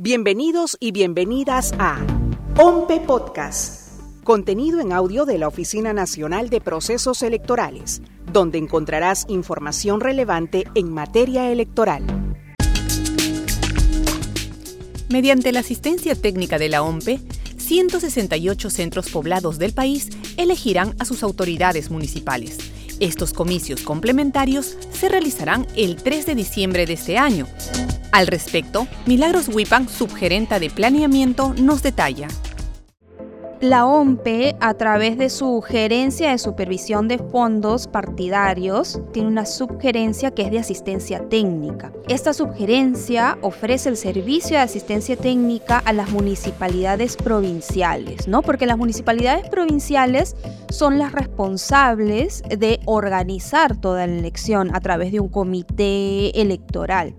Bienvenidos y bienvenidas a OMPE Podcast, contenido en audio de la Oficina Nacional de Procesos Electorales, donde encontrarás información relevante en materia electoral. Mediante la asistencia técnica de la OMPE, 168 centros poblados del país elegirán a sus autoridades municipales. Estos comicios complementarios se realizarán el 3 de diciembre de este año. Al respecto, Milagros Wipan, subgerenta de planeamiento, nos detalla. La OMPE, a través de su gerencia de supervisión de fondos partidarios, tiene una subgerencia que es de asistencia técnica. Esta subgerencia ofrece el servicio de asistencia técnica a las municipalidades provinciales, ¿no? Porque las municipalidades provinciales son las responsables de organizar toda la elección a través de un comité electoral.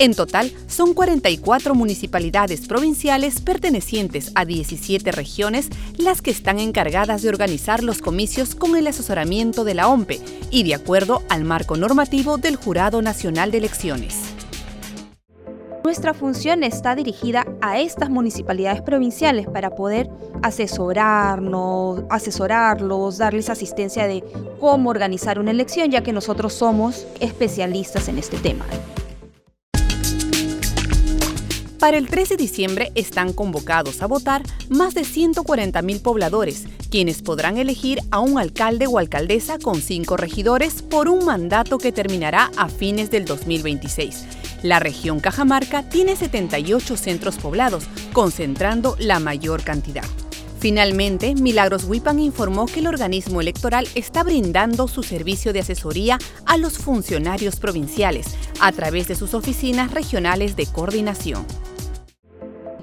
En total, son 44 municipalidades provinciales pertenecientes a 17 regiones las que están encargadas de organizar los comicios con el asesoramiento de la OMPE y de acuerdo al marco normativo del Jurado Nacional de Elecciones. Nuestra función está dirigida a estas municipalidades provinciales para poder asesorarnos, asesorarlos, darles asistencia de cómo organizar una elección, ya que nosotros somos especialistas en este tema. Para el 13 de diciembre están convocados a votar más de 140.000 pobladores, quienes podrán elegir a un alcalde o alcaldesa con cinco regidores por un mandato que terminará a fines del 2026. La región Cajamarca tiene 78 centros poblados, concentrando la mayor cantidad. Finalmente, Milagros Wipan informó que el organismo electoral está brindando su servicio de asesoría a los funcionarios provinciales a través de sus oficinas regionales de coordinación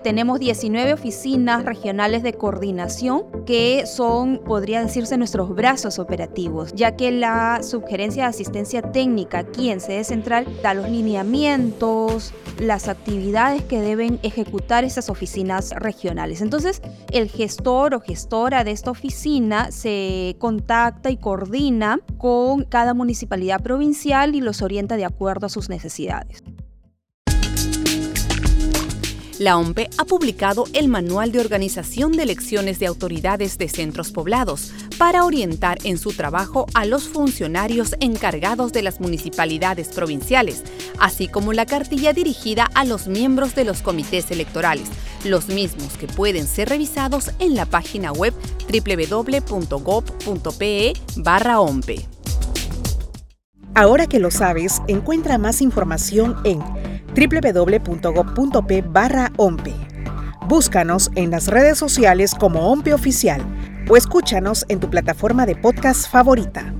tenemos 19 oficinas regionales de coordinación que son, podría decirse, nuestros brazos operativos, ya que la subgerencia de asistencia técnica aquí en sede central da los lineamientos, las actividades que deben ejecutar esas oficinas regionales. Entonces, el gestor o gestora de esta oficina se contacta y coordina con cada municipalidad provincial y los orienta de acuerdo a sus necesidades. La OMPE ha publicado el Manual de Organización de Elecciones de Autoridades de Centros Poblados para orientar en su trabajo a los funcionarios encargados de las municipalidades provinciales, así como la cartilla dirigida a los miembros de los comités electorales, los mismos que pueden ser revisados en la página web www.gov.pe OMPE. Ahora que lo sabes, encuentra más información en www.gov.p barra OMPE. Búscanos en las redes sociales como OMPE Oficial o escúchanos en tu plataforma de podcast favorita.